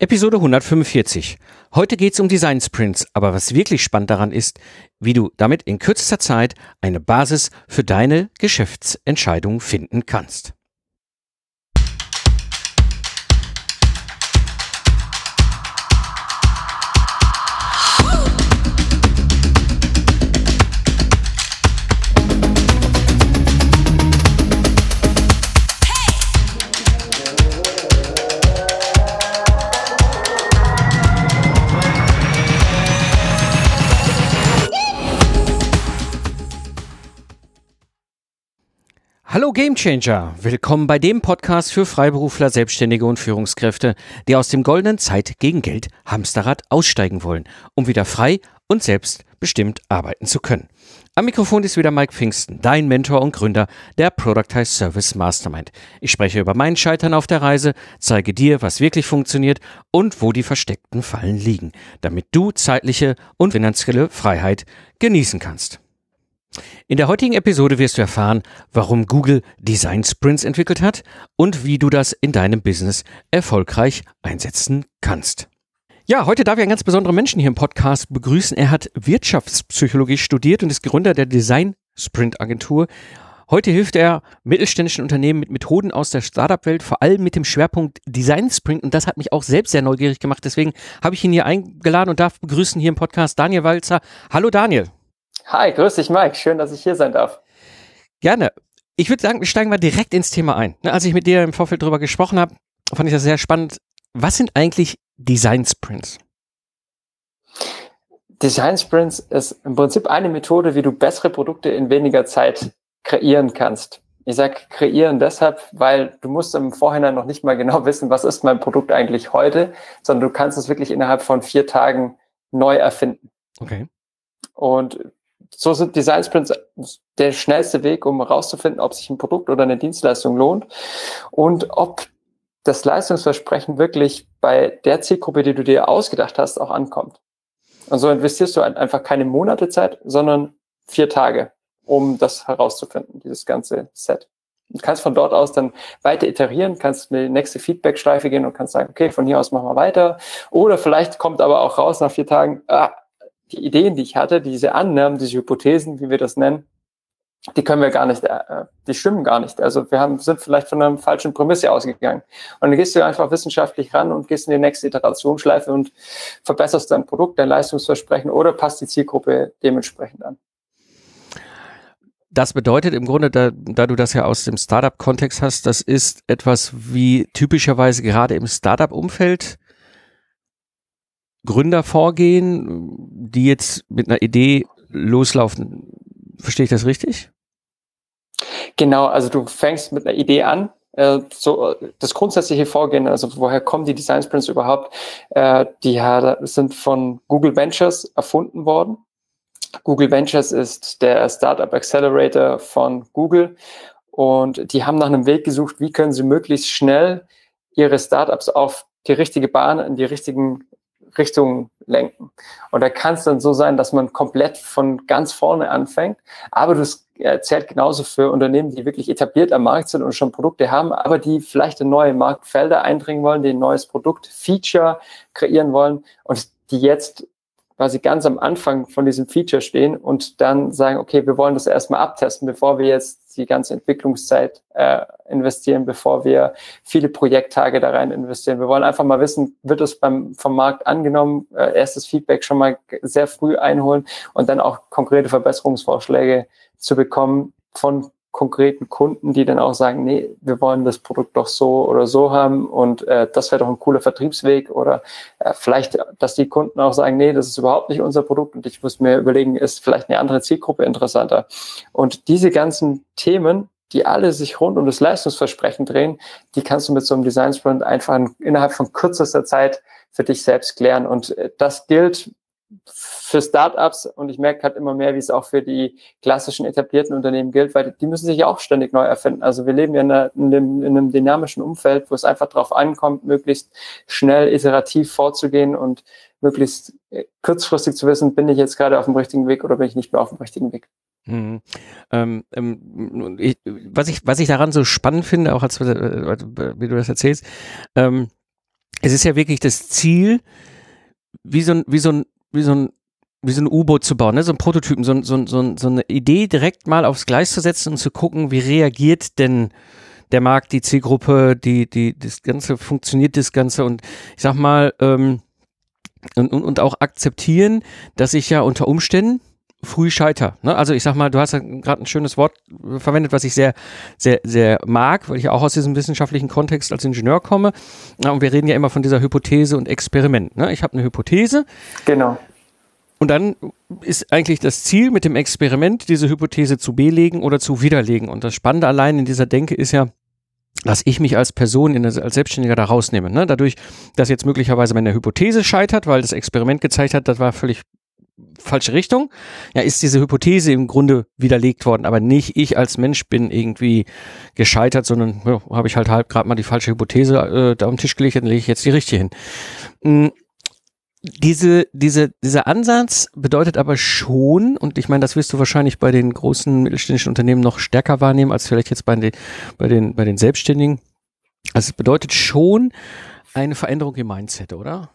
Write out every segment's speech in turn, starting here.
Episode 145. Heute geht es um Design Sprints, aber was wirklich spannend daran ist, wie du damit in kürzester Zeit eine Basis für deine Geschäftsentscheidung finden kannst. Hallo Gamechanger, willkommen bei dem Podcast für Freiberufler, Selbstständige und Führungskräfte, die aus dem goldenen Zeit gegen Geld Hamsterrad aussteigen wollen, um wieder frei und selbstbestimmt arbeiten zu können. Am Mikrofon ist wieder Mike Pfingsten, dein Mentor und Gründer der Productize Service Mastermind. Ich spreche über mein Scheitern auf der Reise, zeige dir, was wirklich funktioniert und wo die versteckten Fallen liegen, damit du zeitliche und finanzielle Freiheit genießen kannst. In der heutigen Episode wirst du erfahren, warum Google Design Sprints entwickelt hat und wie du das in deinem Business erfolgreich einsetzen kannst. Ja, heute darf ich einen ganz besonderen Menschen hier im Podcast begrüßen. Er hat Wirtschaftspsychologie studiert und ist Gründer der Design Sprint Agentur. Heute hilft er mittelständischen Unternehmen mit Methoden aus der Startup-Welt, vor allem mit dem Schwerpunkt Design Sprint. Und das hat mich auch selbst sehr neugierig gemacht. Deswegen habe ich ihn hier eingeladen und darf begrüßen hier im Podcast Daniel Walzer. Hallo Daniel. Hi, grüß dich, Mike. Schön, dass ich hier sein darf. Gerne. Ich würde sagen, wir steigen mal direkt ins Thema ein. Ne, als ich mit dir im Vorfeld darüber gesprochen habe, fand ich das sehr spannend. Was sind eigentlich Design Sprints? Design Sprints ist im Prinzip eine Methode, wie du bessere Produkte in weniger Zeit kreieren kannst. Ich sag kreieren deshalb, weil du musst im Vorhinein noch nicht mal genau wissen, was ist mein Produkt eigentlich heute, sondern du kannst es wirklich innerhalb von vier Tagen neu erfinden. Okay. Und so sind Design Sprints der schnellste Weg, um herauszufinden, ob sich ein Produkt oder eine Dienstleistung lohnt und ob das Leistungsversprechen wirklich bei der Zielgruppe, die du dir ausgedacht hast, auch ankommt. Und so investierst du einfach keine Monate Zeit, sondern vier Tage, um das herauszufinden, dieses ganze Set. Du kannst von dort aus dann weiter iterieren, kannst in die nächste Feedback-Schleife gehen und kannst sagen, okay, von hier aus machen wir weiter. Oder vielleicht kommt aber auch raus nach vier Tagen, ah, die Ideen, die ich hatte, diese Annahmen, diese Hypothesen, wie wir das nennen, die können wir gar nicht, äh, die stimmen gar nicht. Also wir haben, sind vielleicht von einer falschen Prämisse ausgegangen. Und dann gehst du einfach wissenschaftlich ran und gehst in die nächste Iterationsschleife und verbesserst dein Produkt, dein Leistungsversprechen oder passt die Zielgruppe dementsprechend an. Das bedeutet im Grunde, da, da du das ja aus dem Startup-Kontext hast, das ist etwas wie typischerweise gerade im Startup-Umfeld Gründer vorgehen, die jetzt mit einer Idee loslaufen. Verstehe ich das richtig? Genau, also du fängst mit einer Idee an. Äh, so das grundsätzliche Vorgehen, also woher kommen die Design Sprints überhaupt? Äh, die sind von Google Ventures erfunden worden. Google Ventures ist der Startup Accelerator von Google und die haben nach einem Weg gesucht, wie können sie möglichst schnell ihre Startups auf die richtige Bahn, in die richtigen Richtung lenken. Und da kann es dann so sein, dass man komplett von ganz vorne anfängt, aber das zählt genauso für Unternehmen, die wirklich etabliert am Markt sind und schon Produkte haben, aber die vielleicht in neue Marktfelder eindringen wollen, die ein neues Produkt, Feature kreieren wollen und die jetzt quasi ganz am Anfang von diesem Feature stehen und dann sagen, okay, wir wollen das erstmal abtesten, bevor wir jetzt die ganze Entwicklungszeit äh, investieren, bevor wir viele Projekttage da rein investieren. Wir wollen einfach mal wissen, wird es beim, vom Markt angenommen, äh, erstes Feedback schon mal sehr früh einholen und dann auch konkrete Verbesserungsvorschläge zu bekommen von konkreten Kunden, die dann auch sagen, nee, wir wollen das Produkt doch so oder so haben und äh, das wäre doch ein cooler Vertriebsweg oder äh, vielleicht, dass die Kunden auch sagen, nee, das ist überhaupt nicht unser Produkt und ich muss mir überlegen, ist vielleicht eine andere Zielgruppe interessanter. Und diese ganzen Themen, die alle sich rund um das Leistungsversprechen drehen, die kannst du mit so einem Design Sprint einfach innerhalb von kürzester Zeit für dich selbst klären. Und äh, das gilt für Startups und ich merke halt immer mehr, wie es auch für die klassischen etablierten Unternehmen gilt, weil die müssen sich ja auch ständig neu erfinden. Also wir leben ja in, einer, in, einem, in einem dynamischen Umfeld, wo es einfach darauf ankommt, möglichst schnell iterativ vorzugehen und möglichst äh, kurzfristig zu wissen, bin ich jetzt gerade auf dem richtigen Weg oder bin ich nicht mehr auf dem richtigen Weg. Mhm. Ähm, ähm, ich, was ich was ich daran so spannend finde, auch als äh, wie du das erzählst, ähm, es ist ja wirklich das Ziel, wie so ein, wie so ein, wie so ein wie so ein U-Boot zu bauen, ne? so ein Prototypen, so, so, so, so eine Idee direkt mal aufs Gleis zu setzen und zu gucken, wie reagiert denn der Markt, die Zielgruppe, die, die, das Ganze, funktioniert das Ganze und ich sag mal, ähm, und, und, und auch akzeptieren, dass ich ja unter Umständen früh scheiter. Ne? Also ich sag mal, du hast ja gerade ein schönes Wort verwendet, was ich sehr, sehr, sehr mag, weil ich ja auch aus diesem wissenschaftlichen Kontext als Ingenieur komme. Ja, und wir reden ja immer von dieser Hypothese und Experiment. Ne? Ich habe eine Hypothese. Genau. Und dann ist eigentlich das Ziel mit dem Experiment, diese Hypothese zu belegen oder zu widerlegen. Und das Spannende allein in dieser Denke ist ja, dass ich mich als Person, in, als Selbstständiger da rausnehme. Ne? Dadurch, dass jetzt möglicherweise meine Hypothese scheitert, weil das Experiment gezeigt hat, das war völlig falsche Richtung, ja, ist diese Hypothese im Grunde widerlegt worden, aber nicht ich als Mensch bin irgendwie gescheitert, sondern ja, habe ich halt halb gerade mal die falsche Hypothese äh, da den Tisch gelegt, dann lege ich jetzt die richtige hin. Mhm diese, diese, dieser Ansatz bedeutet aber schon, und ich meine, das wirst du wahrscheinlich bei den großen mittelständischen Unternehmen noch stärker wahrnehmen als vielleicht jetzt bei den, bei den, bei den Selbstständigen. Also es bedeutet schon eine Veränderung im Mindset, oder?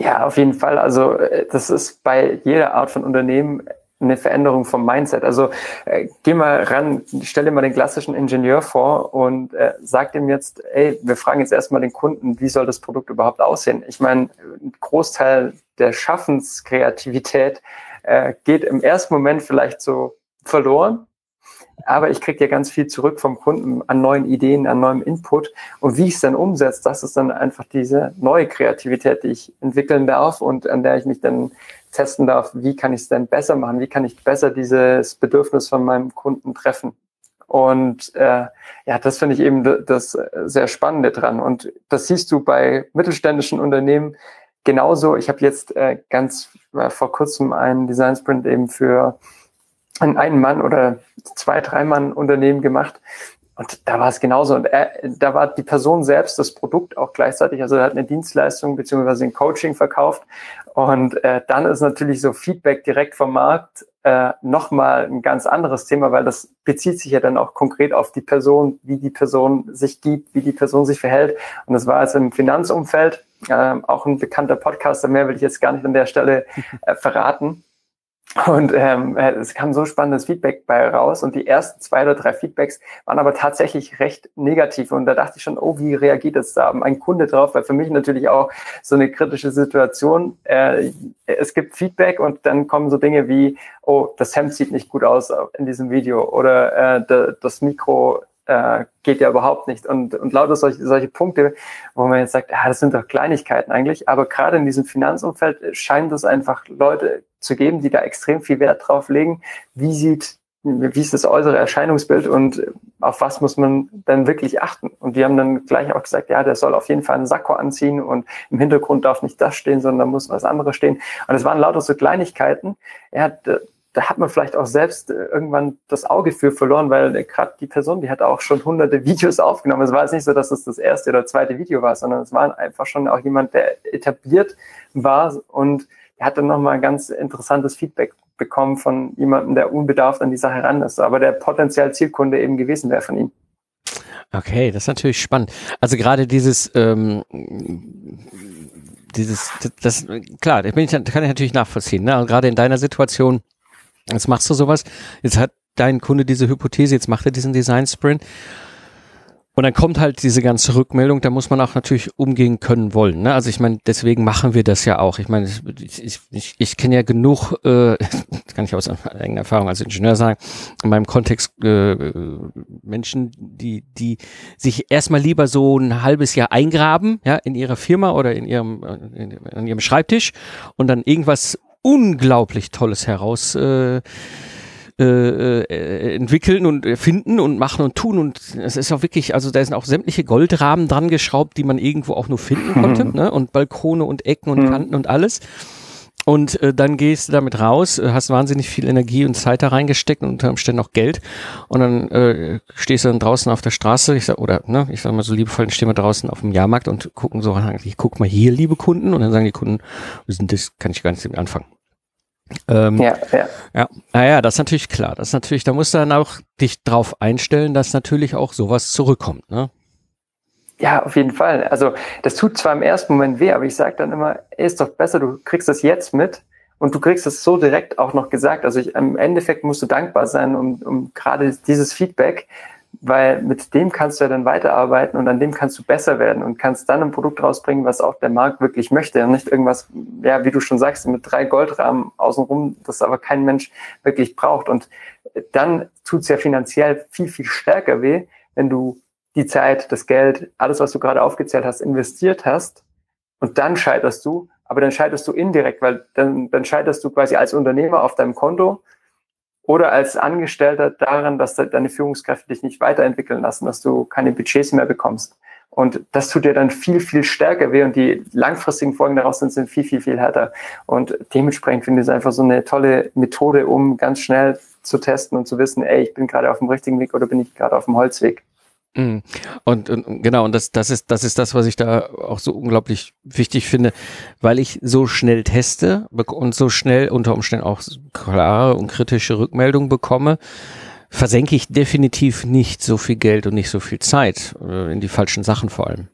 Ja, auf jeden Fall. Also äh, das ist bei jeder Art von Unternehmen eine Veränderung vom Mindset. Also äh, geh mal ran, stell dir mal den klassischen Ingenieur vor und äh, sag dem jetzt, ey, wir fragen jetzt erstmal den Kunden, wie soll das Produkt überhaupt aussehen? Ich meine, ein Großteil der Schaffenskreativität äh, geht im ersten Moment vielleicht so verloren, aber ich kriege ja ganz viel zurück vom Kunden an neuen Ideen, an neuem Input. Und wie ich es dann umsetze, das ist dann einfach diese neue Kreativität, die ich entwickeln darf und an der ich mich dann testen darf, wie kann ich es denn besser machen, wie kann ich besser dieses Bedürfnis von meinem Kunden treffen. Und äh, ja, das finde ich eben das sehr Spannende dran. Und das siehst du bei mittelständischen Unternehmen genauso. Ich habe jetzt äh, ganz äh, vor kurzem einen Design Sprint eben für ein Ein-Mann- oder zwei, drei Mann-Unternehmen gemacht. Und da war es genauso. Und er, da war die Person selbst das Produkt auch gleichzeitig. Also er hat eine Dienstleistung beziehungsweise ein Coaching verkauft. Und äh, dann ist natürlich so Feedback direkt vom Markt äh, nochmal ein ganz anderes Thema, weil das bezieht sich ja dann auch konkret auf die Person, wie die Person sich gibt, wie die Person sich verhält. Und das war jetzt im Finanzumfeld, äh, auch ein bekannter Podcaster, mehr will ich jetzt gar nicht an der Stelle äh, verraten. Und ähm, äh, es kam so spannendes Feedback bei raus und die ersten zwei oder drei Feedbacks waren aber tatsächlich recht negativ und da dachte ich schon, oh, wie reagiert es da ein Kunde drauf? Weil für mich natürlich auch so eine kritische Situation. Äh, es gibt Feedback und dann kommen so Dinge wie, oh, das Hemd sieht nicht gut aus in diesem Video oder äh, das Mikro äh, geht ja überhaupt nicht. Und, und lauter solche, solche Punkte, wo man jetzt sagt, ja, das sind doch Kleinigkeiten eigentlich. Aber gerade in diesem Finanzumfeld scheint es einfach Leute zu geben, die da extrem viel Wert drauf legen. Wie sieht, wie ist das äußere Erscheinungsbild und auf was muss man dann wirklich achten? Und die haben dann gleich auch gesagt, ja, der soll auf jeden Fall einen Sakko anziehen und im Hintergrund darf nicht das stehen, sondern muss was anderes stehen. Und es waren lauter so Kleinigkeiten. Er hat da hat man vielleicht auch selbst äh, irgendwann das Auge für verloren, weil äh, gerade die Person, die hat auch schon hunderte Videos aufgenommen. Es war jetzt nicht so, dass es das erste oder zweite Video war, sondern es war einfach schon auch jemand, der etabliert war und er hat dann nochmal ein ganz interessantes Feedback bekommen von jemandem, der unbedarft an die Sache ran ist, aber der potenziell Zielkunde eben gewesen wäre von ihm. Okay, das ist natürlich spannend. Also gerade dieses, ähm, dieses, das, klar, das kann ich natürlich nachvollziehen. Ne? Also gerade in deiner Situation, Jetzt machst du sowas, jetzt hat dein Kunde diese Hypothese, jetzt macht er diesen Design Sprint. Und dann kommt halt diese ganze Rückmeldung, da muss man auch natürlich umgehen können wollen. Ne? Also ich meine, deswegen machen wir das ja auch. Ich meine, ich, ich, ich, kenne ja genug, äh, kann ich aus eigener Erfahrung als Ingenieur sagen, in meinem Kontext äh, Menschen, die, die sich erstmal lieber so ein halbes Jahr eingraben, ja, in ihrer Firma oder in ihrem, in, in ihrem Schreibtisch und dann irgendwas unglaublich Tolles heraus äh, äh, äh, entwickeln und finden und machen und tun und es ist auch wirklich, also da sind auch sämtliche Goldrahmen dran geschraubt, die man irgendwo auch nur finden konnte, ne? Und Balkone und Ecken und mhm. Kanten und alles. Und äh, dann gehst du damit raus, äh, hast wahnsinnig viel Energie und Zeit da reingesteckt und unter Umständen auch Geld. Und dann äh, stehst du dann draußen auf der Straße, ich sag, oder ne, ich sag mal so liebevoll, dann stehen wir draußen auf dem Jahrmarkt und gucken so, ich guck mal hier, liebe Kunden, und dann sagen die Kunden, wir sind das kann ich gar nicht damit anfangen. Ähm, ja, ja. Ja, naja, das ist natürlich klar. Das ist natürlich, da musst du dann auch dich drauf einstellen, dass natürlich auch sowas zurückkommt, ne? Ja, auf jeden Fall. Also das tut zwar im ersten Moment weh, aber ich sage dann immer, ey, ist doch besser, du kriegst das jetzt mit und du kriegst es so direkt auch noch gesagt. Also ich, im Endeffekt musst du dankbar sein um, um gerade dieses Feedback, weil mit dem kannst du ja dann weiterarbeiten und an dem kannst du besser werden und kannst dann ein Produkt rausbringen, was auch der Markt wirklich möchte und nicht irgendwas, ja, wie du schon sagst, mit drei Goldrahmen außenrum, das aber kein Mensch wirklich braucht. Und dann tut's ja finanziell viel, viel stärker weh, wenn du die Zeit, das Geld, alles, was du gerade aufgezählt hast, investiert hast und dann scheiterst du, aber dann scheiterst du indirekt, weil dann, dann scheiterst du quasi als Unternehmer auf deinem Konto oder als Angestellter daran, dass deine Führungskräfte dich nicht weiterentwickeln lassen, dass du keine Budgets mehr bekommst. Und das tut dir dann viel, viel stärker weh und die langfristigen Folgen daraus sind, sind viel, viel, viel härter. Und dementsprechend finde ich es einfach so eine tolle Methode, um ganz schnell zu testen und zu wissen, ey, ich bin gerade auf dem richtigen Weg oder bin ich gerade auf dem Holzweg. Mhm. Und, und genau, und das, das ist, das ist das, was ich da auch so unglaublich wichtig finde, weil ich so schnell teste und so schnell unter Umständen auch klare und kritische Rückmeldungen bekomme, versenke ich definitiv nicht so viel Geld und nicht so viel Zeit äh, in die falschen Sachen vor allem.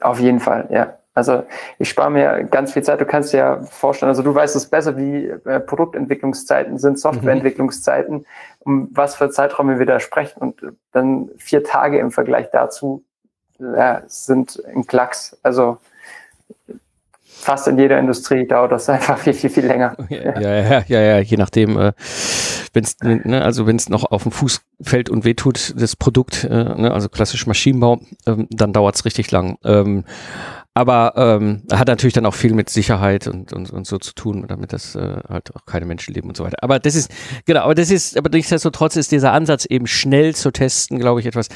Auf jeden Fall, ja. Also ich spare mir ganz viel Zeit. Du kannst dir ja vorstellen, also du weißt es besser, wie äh, Produktentwicklungszeiten sind, Softwareentwicklungszeiten, um was für Zeiträume wir da sprechen. Und dann vier Tage im Vergleich dazu ja, sind ein Klacks. Also fast in jeder Industrie dauert das einfach viel, viel, viel länger. Ja, ja, ja, ja, ja je nachdem, äh, wenn es, ne, also wenn es noch auf dem Fuß fällt und wehtut, das Produkt, äh, ne, also klassisch Maschinenbau, ähm, dann dauert es richtig lang. Ähm, aber ähm, hat natürlich dann auch viel mit Sicherheit und, und, und so zu tun, damit das äh, halt auch keine Menschen leben und so weiter. Aber das ist, genau, aber das ist, aber nichtsdestotrotz ist dieser Ansatz eben schnell zu testen, glaube ich, etwas.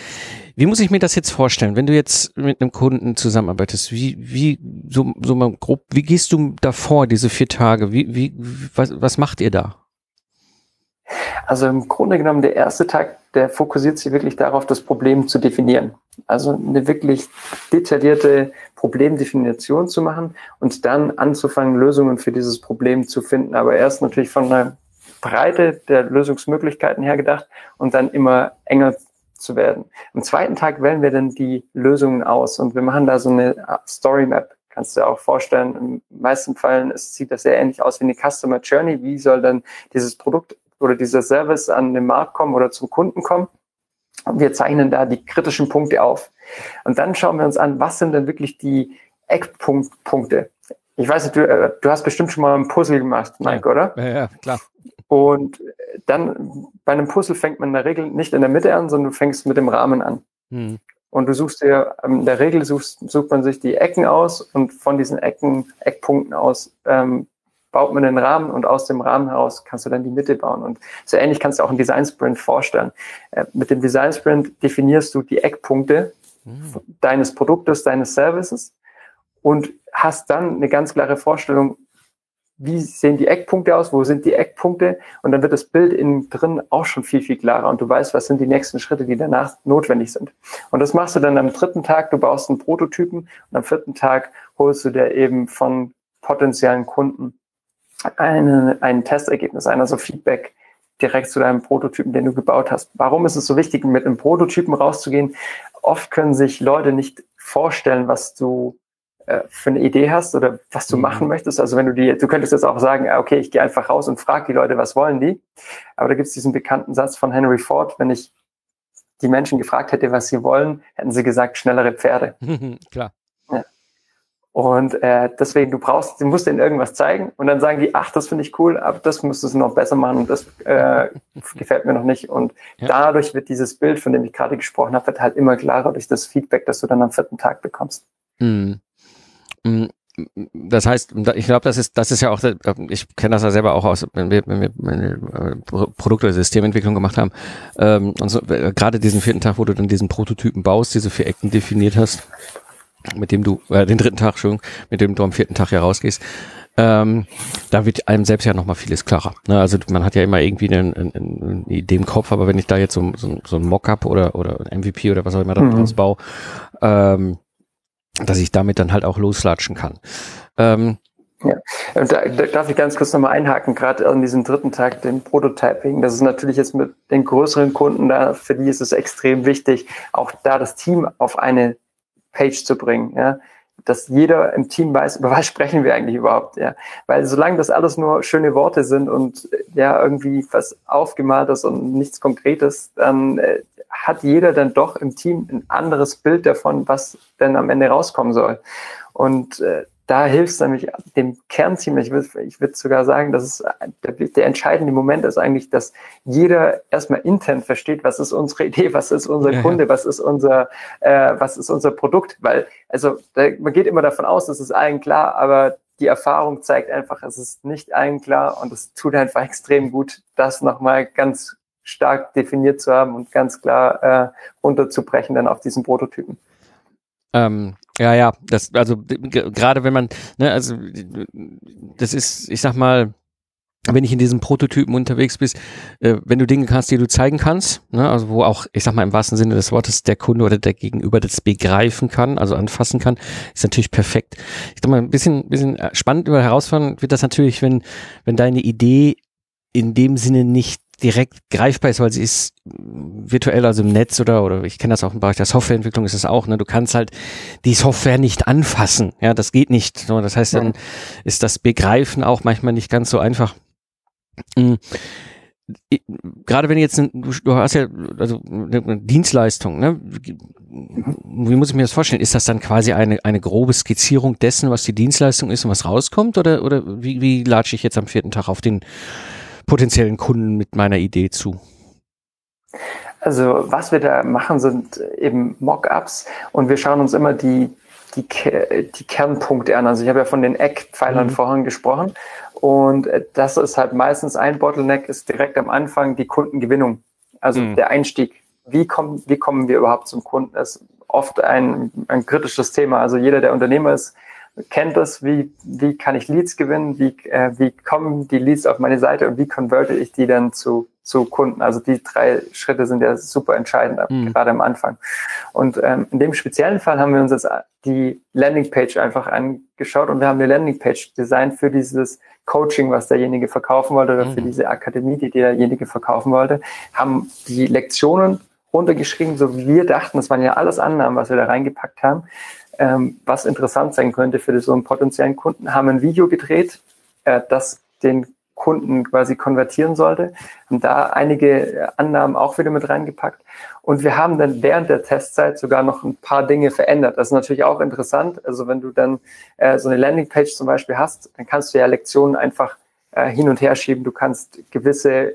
Wie muss ich mir das jetzt vorstellen, wenn du jetzt mit einem Kunden zusammenarbeitest? Wie, wie, so, so mal grob, wie gehst du davor, diese vier Tage? Wie, wie, was, was macht ihr da? Also im Grunde genommen, der erste Tag, der fokussiert sich wirklich darauf, das Problem zu definieren. Also eine wirklich detaillierte Problemdefinition zu machen und dann anzufangen, Lösungen für dieses Problem zu finden. Aber erst natürlich von der Breite der Lösungsmöglichkeiten her gedacht und dann immer enger zu werden. Am zweiten Tag wählen wir dann die Lösungen aus und wir machen da so eine Story Map. Kannst du dir auch vorstellen, in meisten Fällen sieht das sehr ähnlich aus wie eine Customer Journey. Wie soll dann dieses Produkt oder dieser Service an den Markt kommen oder zum Kunden kommen? Und wir zeichnen da die kritischen Punkte auf. Und dann schauen wir uns an, was sind denn wirklich die Eckpunkte. Ich weiß nicht, du, äh, du hast bestimmt schon mal ein Puzzle gemacht, Mike, ja. oder? Ja, ja, klar. Und dann bei einem Puzzle fängt man in der Regel nicht in der Mitte an, sondern du fängst mit dem Rahmen an. Hm. Und du suchst dir, ähm, in der Regel suchst, sucht man sich die Ecken aus und von diesen Ecken, Eckpunkten aus ähm, baut man den Rahmen und aus dem Rahmen heraus kannst du dann die Mitte bauen. Und so ähnlich kannst du auch einen Design Sprint vorstellen. Äh, mit dem Design Sprint definierst du die Eckpunkte mhm. deines Produktes, deines Services und hast dann eine ganz klare Vorstellung, wie sehen die Eckpunkte aus, wo sind die Eckpunkte und dann wird das Bild innen drin auch schon viel, viel klarer und du weißt, was sind die nächsten Schritte, die danach notwendig sind. Und das machst du dann am dritten Tag, du baust einen Prototypen und am vierten Tag holst du dir eben von potenziellen Kunden eine, ein Testergebnis ein, also Feedback direkt zu deinem Prototypen, den du gebaut hast. Warum ist es so wichtig, mit einem Prototypen rauszugehen? Oft können sich Leute nicht vorstellen, was du äh, für eine Idee hast oder was du mhm. machen möchtest. Also wenn du die, du könntest jetzt auch sagen, okay, ich gehe einfach raus und frage die Leute, was wollen die? Aber da gibt es diesen bekannten Satz von Henry Ford, wenn ich die Menschen gefragt hätte, was sie wollen, hätten sie gesagt, schnellere Pferde. Klar. Und äh, deswegen, du brauchst, du musst denen irgendwas zeigen und dann sagen die, ach, das finde ich cool, aber das müsstest du noch besser machen und das äh, gefällt mir noch nicht. Und ja. dadurch wird dieses Bild, von dem ich gerade gesprochen habe, wird halt immer klarer durch das Feedback, das du dann am vierten Tag bekommst. Mhm. Das heißt, ich glaube, das ist, das ist ja auch, ich kenne das ja selber auch aus, wenn wir, wenn wir meine Produkt- oder Systementwicklung gemacht haben, ähm, und so, gerade diesen vierten Tag, wo du dann diesen Prototypen baust, diese vier Ecken definiert hast, mit dem du, äh, den dritten Tag, Entschuldigung, mit dem du am vierten Tag hier rausgehst, ähm, da wird einem selbst ja nochmal vieles klarer. Ne? Also man hat ja immer irgendwie eine, eine, eine, Idee im Kopf, aber wenn ich da jetzt so, so, so ein Mockup oder, oder ein MVP oder was auch immer daraus mhm. baue, ähm, dass ich damit dann halt auch loslatschen kann. Ähm, Ja, und da, da darf ich ganz kurz nochmal einhaken, gerade an diesem dritten Tag, dem Prototyping. Das ist natürlich jetzt mit den größeren Kunden da, für die ist es extrem wichtig, auch da das Team auf eine Page zu bringen. Ja dass jeder im Team weiß, über was sprechen wir eigentlich überhaupt, ja. Weil solange das alles nur schöne Worte sind und ja irgendwie was aufgemaltes und nichts Konkretes, dann äh, hat jeder dann doch im Team ein anderes Bild davon, was denn am Ende rauskommen soll. Und äh, da hilft es nämlich dem Kernteam. Ich würde ich würd sogar sagen, dass es der, der, entscheidende Moment ist eigentlich, dass jeder erstmal intern versteht, was ist unsere Idee, was ist unser ja, Kunde, ja. was ist unser, äh, was ist unser Produkt. Weil, also da, man geht immer davon aus, das ist allen klar, aber die Erfahrung zeigt einfach, es ist nicht allen klar und es tut einfach extrem gut, das nochmal ganz stark definiert zu haben und ganz klar äh, runterzubrechen dann auf diesen Prototypen. Ähm, ja, ja, das, also gerade wenn man, ne, also das ist, ich sag mal, wenn ich in diesen Prototypen unterwegs bist, äh, wenn du Dinge kannst, die du zeigen kannst, ne, also wo auch, ich sag mal im wahrsten Sinne des Wortes, der Kunde oder der Gegenüber das begreifen kann, also anfassen kann, ist natürlich perfekt. Ich sag mal, ein bisschen, bisschen spannend über herausfordernd wird das natürlich, wenn, wenn deine Idee in dem Sinne nicht direkt greifbar ist, weil sie ist virtuell, also im Netz oder, oder ich kenne das auch im Bereich der Softwareentwicklung ist es auch, ne, du kannst halt die Software nicht anfassen, ja, das geht nicht, so, das heißt, dann ist das Begreifen auch manchmal nicht ganz so einfach. Mhm. Gerade wenn jetzt, du, du hast ja also eine Dienstleistung, ne? Wie muss ich mir das vorstellen? Ist das dann quasi eine, eine grobe Skizzierung dessen, was die Dienstleistung ist und was rauskommt? Oder, oder wie, wie latsche ich jetzt am vierten Tag auf den potenziellen Kunden mit meiner Idee zu? Also was wir da machen, sind eben Mockups und wir schauen uns immer die, die, die Kernpunkte an. Also ich habe ja von den Eckpfeilern mhm. vorhin gesprochen und das ist halt meistens ein Bottleneck, ist direkt am Anfang die Kundengewinnung, also mhm. der Einstieg. Wie kommen, wie kommen wir überhaupt zum Kunden? ist oft ein, ein kritisches Thema. Also jeder, der Unternehmer ist, kennt das, wie, wie kann ich Leads gewinnen, wie, äh, wie kommen die Leads auf meine Seite und wie converte ich die dann zu, zu Kunden. Also die drei Schritte sind ja super entscheidend, mhm. gerade am Anfang. Und ähm, in dem speziellen Fall haben wir uns jetzt die Landingpage einfach angeschaut und wir haben eine Landingpage designt für dieses Coaching, was derjenige verkaufen wollte oder mhm. für diese Akademie, die derjenige verkaufen wollte, haben die Lektionen runtergeschrieben, so wie wir dachten, das waren ja alles Annahmen, was wir da reingepackt haben, ähm, was interessant sein könnte für so einen potenziellen Kunden, haben ein Video gedreht, äh, das den Kunden quasi konvertieren sollte, haben da einige Annahmen auch wieder mit reingepackt. Und wir haben dann während der Testzeit sogar noch ein paar Dinge verändert. Das ist natürlich auch interessant. Also wenn du dann äh, so eine Landingpage zum Beispiel hast, dann kannst du ja Lektionen einfach äh, hin und her schieben. Du kannst gewisse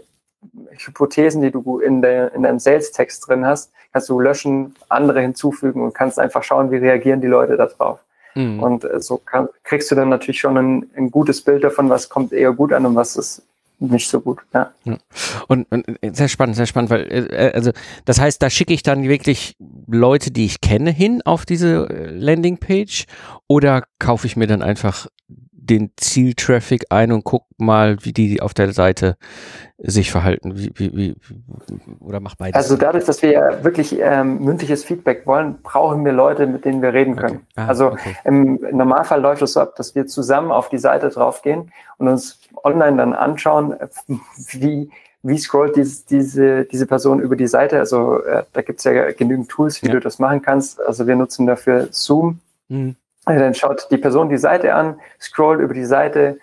Hypothesen, die du in, der, in deinem Sales-Text drin hast, kannst du löschen, andere hinzufügen und kannst einfach schauen, wie reagieren die Leute darauf. Mhm. Und äh, so kann, kriegst du dann natürlich schon ein, ein, gutes Bild davon, was kommt eher gut an und was ist nicht so gut. Ja. Und, und sehr spannend, sehr spannend, weil äh, äh also das heißt, da schicke ich dann wirklich Leute, die ich kenne, hin auf diese äh, Landingpage oder kaufe ich mir dann einfach den Zieltraffic ein und guck mal, wie die auf der Seite sich verhalten? Wie, wie, wie, oder macht beides? Also dadurch, dass wir ja wirklich ähm, mündliches Feedback wollen, brauchen wir Leute, mit denen wir reden können. Okay. Ah, also okay. im Normalfall läuft es so ab, dass wir zusammen auf die Seite draufgehen und uns online dann anschauen, wie wie scrollt dies, diese, diese Person über die Seite? Also äh, da gibt's ja genügend Tools, wie ja. du das machen kannst. Also wir nutzen dafür Zoom. Mhm. Dann schaut die Person die Seite an, scrollt über die Seite,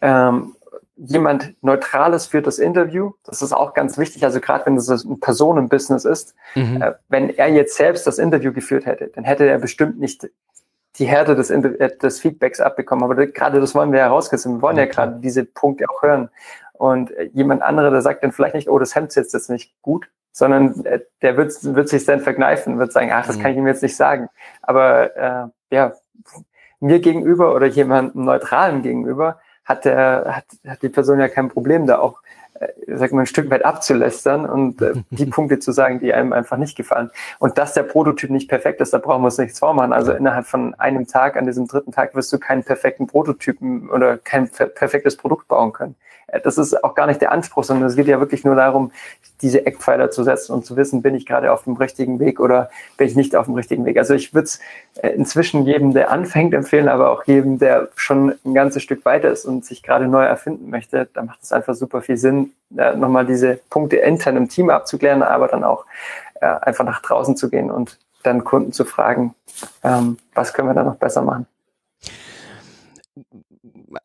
ähm, jemand Neutrales führt das Interview. Das ist auch ganz wichtig. Also gerade wenn es ein Personenbusiness ist, mhm. äh, wenn er jetzt selbst das Interview geführt hätte, dann hätte er bestimmt nicht die Härte des, äh, des Feedbacks abbekommen. Aber gerade das wollen wir herauskitzeln. Wir wollen ja, ja gerade diese Punkte auch hören. Und äh, jemand anderer, der sagt dann vielleicht nicht, oh, das Hemd sitzt jetzt nicht gut, sondern äh, der wird, wird sich dann verkneifen, wird sagen, ach, das mhm. kann ich ihm jetzt nicht sagen. Aber äh, ja, mir gegenüber oder jemandem Neutralen gegenüber hat, der, hat, hat die Person ja kein Problem, da auch sag mal, ein Stück weit abzulästern und äh, die Punkte zu sagen, die einem einfach nicht gefallen. Und dass der Prototyp nicht perfekt ist, da brauchen wir uns nichts vormachen. Also innerhalb von einem Tag, an diesem dritten Tag, wirst du keinen perfekten Prototypen oder kein perfektes Produkt bauen können. Äh, das ist auch gar nicht der Anspruch, sondern es geht ja wirklich nur darum, diese Eckpfeiler zu setzen und zu wissen, bin ich gerade auf dem richtigen Weg oder bin ich nicht auf dem richtigen Weg. Also ich würde es äh, inzwischen jedem, der anfängt, empfehlen, aber auch jedem, der schon ein ganzes Stück weiter ist und sich gerade neu erfinden möchte. Da macht es einfach super viel Sinn, nochmal diese Punkte intern im Team abzuklären, aber dann auch äh, einfach nach draußen zu gehen und dann Kunden zu fragen, ähm, was können wir da noch besser machen.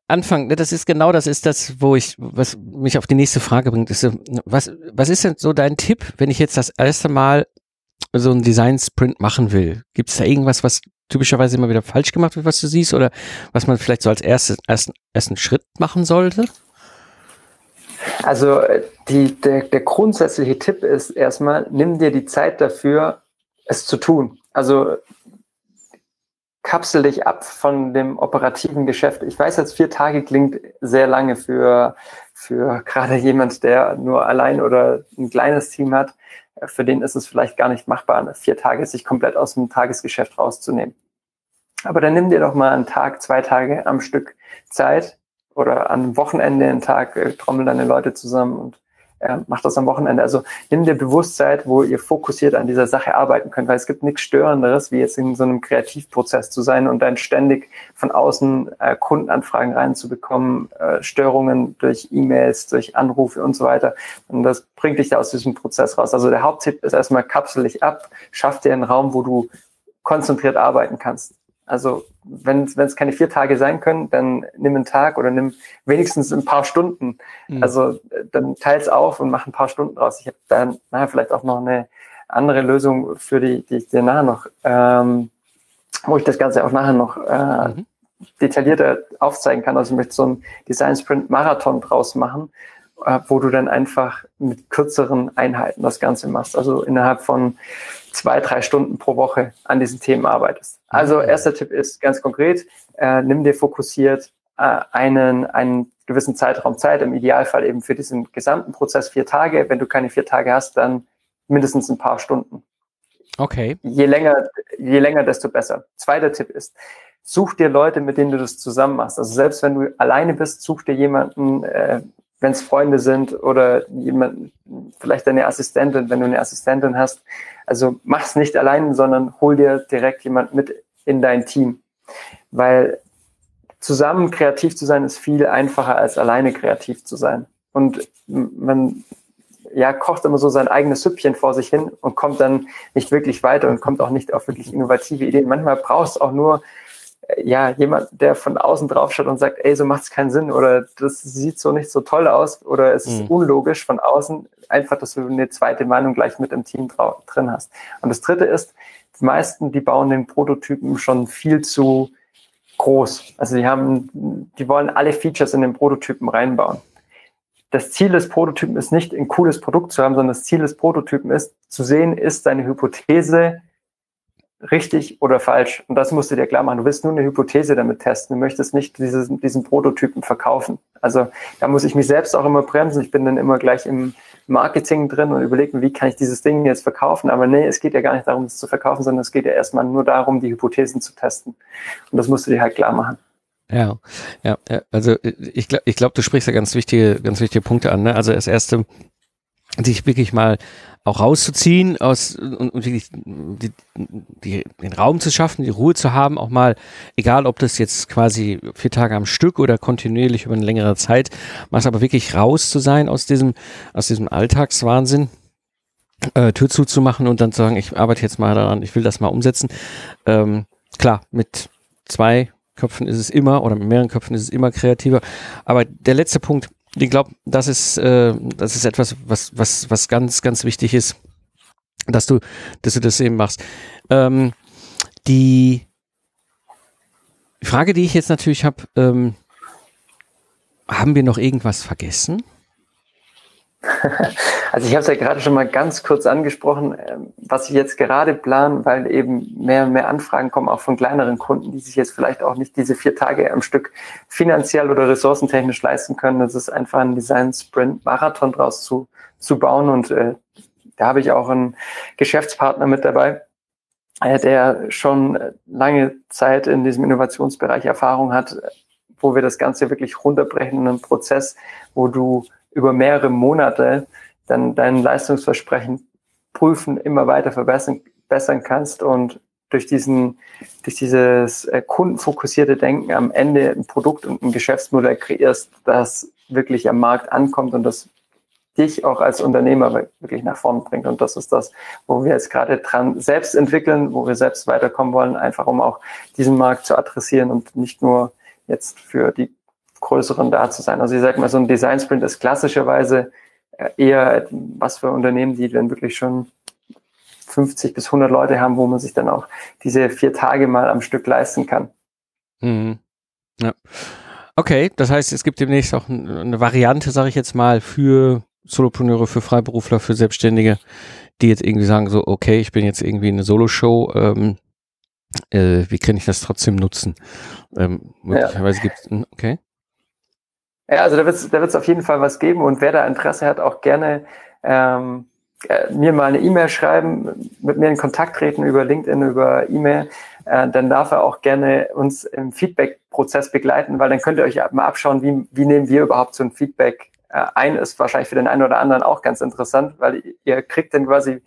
Anfang, ne, das ist genau das ist das, wo ich, was mich auf die nächste Frage bringt, ist, was, was ist denn so dein Tipp, wenn ich jetzt das erste Mal so einen Design-Sprint machen will? Gibt es da irgendwas, was typischerweise immer wieder falsch gemacht wird, was du siehst, oder was man vielleicht so als erstes, ersten, ersten Schritt machen sollte? Also die, der, der grundsätzliche Tipp ist erstmal, nimm dir die Zeit dafür, es zu tun. Also kapsel dich ab von dem operativen Geschäft. Ich weiß jetzt, vier Tage klingt sehr lange für, für gerade jemand, der nur allein oder ein kleines Team hat. Für den ist es vielleicht gar nicht machbar, vier Tage sich komplett aus dem Tagesgeschäft rauszunehmen. Aber dann nimm dir doch mal einen Tag, zwei Tage am Stück Zeit oder einem Wochenende einen Tag, äh, trommel deine Leute zusammen und äh, macht das am Wochenende. Also nimm dir Bewusstsein, wo ihr fokussiert an dieser Sache arbeiten könnt, weil es gibt nichts Störenderes, wie jetzt in so einem Kreativprozess zu sein und dann ständig von außen äh, Kundenanfragen reinzubekommen, äh, Störungen durch E-Mails, durch Anrufe und so weiter. Und das bringt dich da aus diesem Prozess raus. Also der Haupttipp ist erstmal kapsel dich ab, schaff dir einen Raum, wo du konzentriert arbeiten kannst. Also wenn es keine vier Tage sein können, dann nimm einen Tag oder nimm wenigstens ein paar Stunden. Mhm. Also dann teils auf und mach ein paar Stunden draus. Ich habe dann nachher vielleicht auch noch eine andere Lösung für die, die ich dir nachher noch, ähm, wo ich das Ganze auch nachher noch äh, mhm. detaillierter aufzeigen kann. Also ich möchte so einen Design Sprint Marathon draus machen, äh, wo du dann einfach mit kürzeren Einheiten das Ganze machst. Also innerhalb von zwei, drei Stunden pro Woche an diesen Themen arbeitest. Also mhm. erster Tipp ist ganz konkret, äh, nimm dir fokussiert äh, einen, einen gewissen Zeitraum Zeit, im Idealfall eben für diesen gesamten Prozess vier Tage. Wenn du keine vier Tage hast, dann mindestens ein paar Stunden. Okay. Je länger, je länger, desto besser. Zweiter Tipp ist, such dir Leute, mit denen du das zusammen machst. Also selbst wenn du alleine bist, such dir jemanden, äh, wenn es Freunde sind oder jemand, vielleicht deine Assistentin, wenn du eine Assistentin hast. Also mach's nicht allein, sondern hol dir direkt jemand mit in dein Team. Weil zusammen kreativ zu sein ist viel einfacher als alleine kreativ zu sein. Und man ja, kocht immer so sein eigenes Süppchen vor sich hin und kommt dann nicht wirklich weiter und kommt auch nicht auf wirklich innovative Ideen. Manchmal brauchst du auch nur ja, jemand, der von außen drauf schaut und sagt, ey, so macht es keinen Sinn oder das sieht so nicht so toll aus oder es ist mhm. unlogisch von außen, einfach, dass du eine zweite Meinung gleich mit im Team drin hast. Und das dritte ist, die meisten, die bauen den Prototypen schon viel zu groß. Also die haben, die wollen alle Features in den Prototypen reinbauen. Das Ziel des Prototypen ist nicht, ein cooles Produkt zu haben, sondern das Ziel des Prototypen ist, zu sehen, ist deine Hypothese richtig oder falsch. Und das musst du dir klar machen. Du willst nur eine Hypothese damit testen. Du möchtest nicht dieses, diesen Prototypen verkaufen. Also da muss ich mich selbst auch immer bremsen. Ich bin dann immer gleich im Marketing drin und überlege wie kann ich dieses Ding jetzt verkaufen. Aber nee, es geht ja gar nicht darum, es zu verkaufen, sondern es geht ja erstmal nur darum, die Hypothesen zu testen. Und das musst du dir halt klar machen. Ja, ja, also ich glaube, ich glaube, du sprichst ja ganz wichtige, ganz wichtige Punkte an. Ne? Also das erste, sich wirklich mal auch rauszuziehen aus und, und wirklich die, die, den Raum zu schaffen, die Ruhe zu haben, auch mal, egal ob das jetzt quasi vier Tage am Stück oder kontinuierlich über eine längere Zeit, machst aber wirklich raus zu sein aus diesem, aus diesem Alltagswahnsinn. Äh, Tür zuzumachen und dann zu sagen, ich arbeite jetzt mal daran, ich will das mal umsetzen. Ähm, klar, mit zwei Köpfen ist es immer oder mit mehreren Köpfen ist es immer kreativer. Aber der letzte Punkt, ich glaube, das ist, äh, das ist etwas, was, was, was ganz, ganz wichtig ist, dass du, dass du das eben machst. Ähm, die Frage, die ich jetzt natürlich habe, ähm, haben wir noch irgendwas vergessen? Also ich habe es ja gerade schon mal ganz kurz angesprochen, ähm, was ich jetzt gerade plan, weil eben mehr und mehr Anfragen kommen, auch von kleineren Kunden, die sich jetzt vielleicht auch nicht diese vier Tage am Stück finanziell oder ressourcentechnisch leisten können. Das ist einfach ein Design-Sprint-Marathon draus zu, zu bauen. Und äh, da habe ich auch einen Geschäftspartner mit dabei, äh, der schon lange Zeit in diesem Innovationsbereich Erfahrung hat, wo wir das Ganze wirklich runterbrechen in einen Prozess, wo du über mehrere Monate dann dein Leistungsversprechen prüfen, immer weiter verbessern, verbessern kannst und durch diesen, durch dieses äh, kundenfokussierte Denken am Ende ein Produkt und ein Geschäftsmodell kreierst, das wirklich am Markt ankommt und das dich auch als Unternehmer wirklich nach vorn bringt. Und das ist das, wo wir jetzt gerade dran selbst entwickeln, wo wir selbst weiterkommen wollen, einfach um auch diesen Markt zu adressieren und nicht nur jetzt für die größeren da zu sein. Also ich sage mal, so ein Design Sprint ist klassischerweise äh, eher was für Unternehmen, die dann wirklich schon 50 bis 100 Leute haben, wo man sich dann auch diese vier Tage mal am Stück leisten kann. Mhm. Ja. Okay, das heißt, es gibt demnächst auch eine Variante, sage ich jetzt mal, für Solopreneure, für Freiberufler, für Selbstständige, die jetzt irgendwie sagen so, okay, ich bin jetzt irgendwie eine Solo-Show, ähm, äh, wie kann ich das trotzdem nutzen? Ähm, möglicherweise ja. gibt es, hm, okay. Ja, also da wird es da wird's auf jeden Fall was geben und wer da Interesse hat, auch gerne ähm, äh, mir mal eine E-Mail schreiben, mit mir in Kontakt treten über LinkedIn, über E-Mail, äh, dann darf er auch gerne uns im Feedback-Prozess begleiten, weil dann könnt ihr euch mal abschauen, wie, wie nehmen wir überhaupt so ein Feedback äh, ein, ist wahrscheinlich für den einen oder anderen auch ganz interessant, weil ihr kriegt dann quasi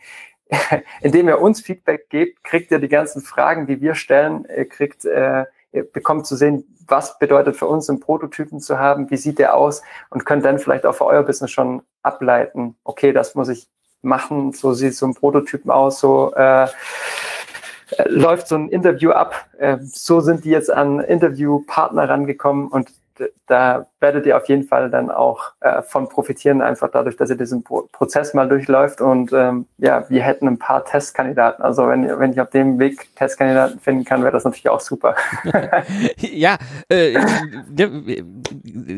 indem ihr uns Feedback gebt, kriegt ihr die ganzen Fragen, die wir stellen, ihr kriegt, äh, bekommt zu sehen, was bedeutet für uns, einen Prototypen zu haben, wie sieht der aus und könnt dann vielleicht auch für euer Business schon ableiten, okay, das muss ich machen, so sieht so ein Prototypen aus, so äh, läuft so ein Interview ab, äh, so sind die jetzt an Interviewpartner rangekommen und da werdet ihr auf jeden Fall dann auch äh, von profitieren, einfach dadurch, dass ihr diesen Pro Prozess mal durchläuft. Und ähm, ja, wir hätten ein paar Testkandidaten. Also wenn, wenn ich auf dem Weg Testkandidaten finden kann, wäre das natürlich auch super. ja, äh,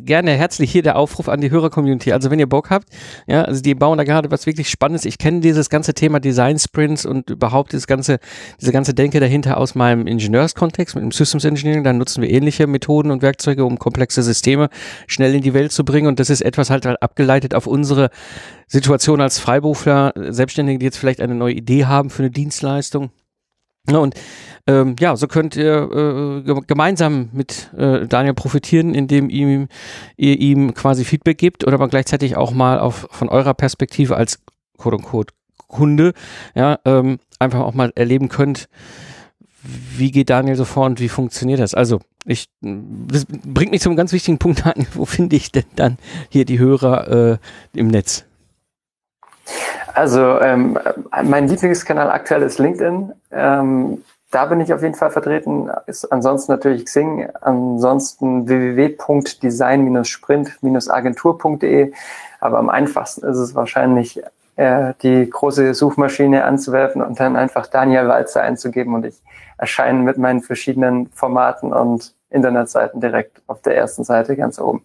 gerne herzlich hier der Aufruf an die Hörer-Community. Also wenn ihr Bock habt, ja, also die bauen da gerade was wirklich Spannendes. Ich kenne dieses ganze Thema Design Sprints und überhaupt dieses ganze, diese ganze Denke dahinter aus meinem Ingenieurskontext mit dem Systems Engineering. Da nutzen wir ähnliche Methoden und Werkzeuge, um komplexe Systeme schnell in die Welt zu bringen. Und das ist etwas halt, halt abgeleitet auf unsere Situation als Freiberufler, Selbstständige, die jetzt vielleicht eine neue Idee haben für eine Dienstleistung. Und ähm, ja, so könnt ihr äh, gemeinsam mit äh, Daniel profitieren, indem ihm, ihr ihm quasi Feedback gibt oder aber gleichzeitig auch mal auf, von eurer Perspektive als quote unquote Kunde, ja, ähm, einfach auch mal erleben könnt, wie geht Daniel so vor und wie funktioniert das? Also, ich, das bringt mich zum ganz wichtigen Punkt an, wo finde ich denn dann hier die Hörer äh, im Netz? Also, ähm, mein Lieblingskanal aktuell ist LinkedIn. Ähm, da bin ich auf jeden Fall vertreten. Ist ansonsten natürlich Xing, ansonsten www.design-sprint-agentur.de. Aber am einfachsten ist es wahrscheinlich, äh, die große Suchmaschine anzuwerfen und dann einfach Daniel Walzer einzugeben und ich erscheinen mit meinen verschiedenen Formaten und Internetseiten direkt auf der ersten Seite ganz oben.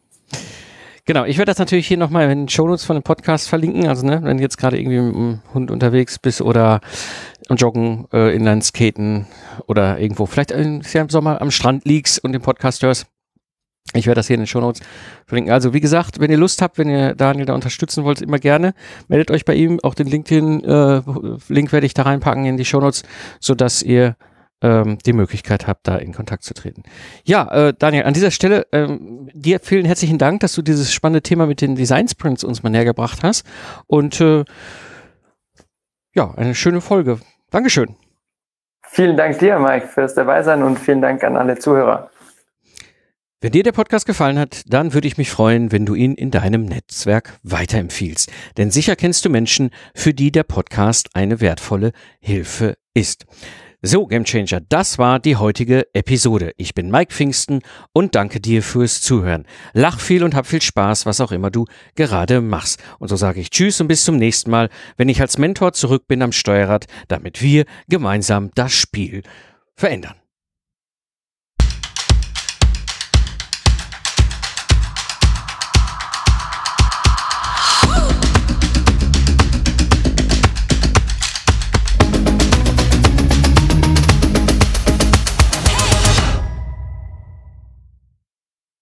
Genau, ich werde das natürlich hier nochmal in den Shownotes von dem Podcast verlinken. Also, ne, wenn du jetzt gerade irgendwie mit dem Hund unterwegs bist oder am Joggen, äh, Inlineskaten oder irgendwo, vielleicht im Sommer am Strand liegst und den Podcast hörst. Ich werde das hier in den Shownotes verlinken. Also, wie gesagt, wenn ihr Lust habt, wenn ihr Daniel da unterstützen wollt, immer gerne, meldet euch bei ihm. Auch den LinkedIn-Link äh, werde ich da reinpacken in die Shownotes, sodass ihr ähm, die Möglichkeit habt, da in Kontakt zu treten. Ja, äh, Daniel, an dieser Stelle ähm, dir vielen herzlichen Dank, dass du dieses spannende Thema mit den Design Sprints uns mal näher gebracht hast. Und äh, ja, eine schöne Folge. Dankeschön. Vielen Dank dir, Mike, fürs Dabeisein und vielen Dank an alle Zuhörer. Wenn dir der Podcast gefallen hat, dann würde ich mich freuen, wenn du ihn in deinem Netzwerk weiterempfiehlst. Denn sicher kennst du Menschen, für die der Podcast eine wertvolle Hilfe ist. So, Gamechanger, das war die heutige Episode. Ich bin Mike Pfingsten und danke dir fürs Zuhören. Lach viel und hab viel Spaß, was auch immer du gerade machst. Und so sage ich Tschüss und bis zum nächsten Mal, wenn ich als Mentor zurück bin am Steuerrad, damit wir gemeinsam das Spiel verändern.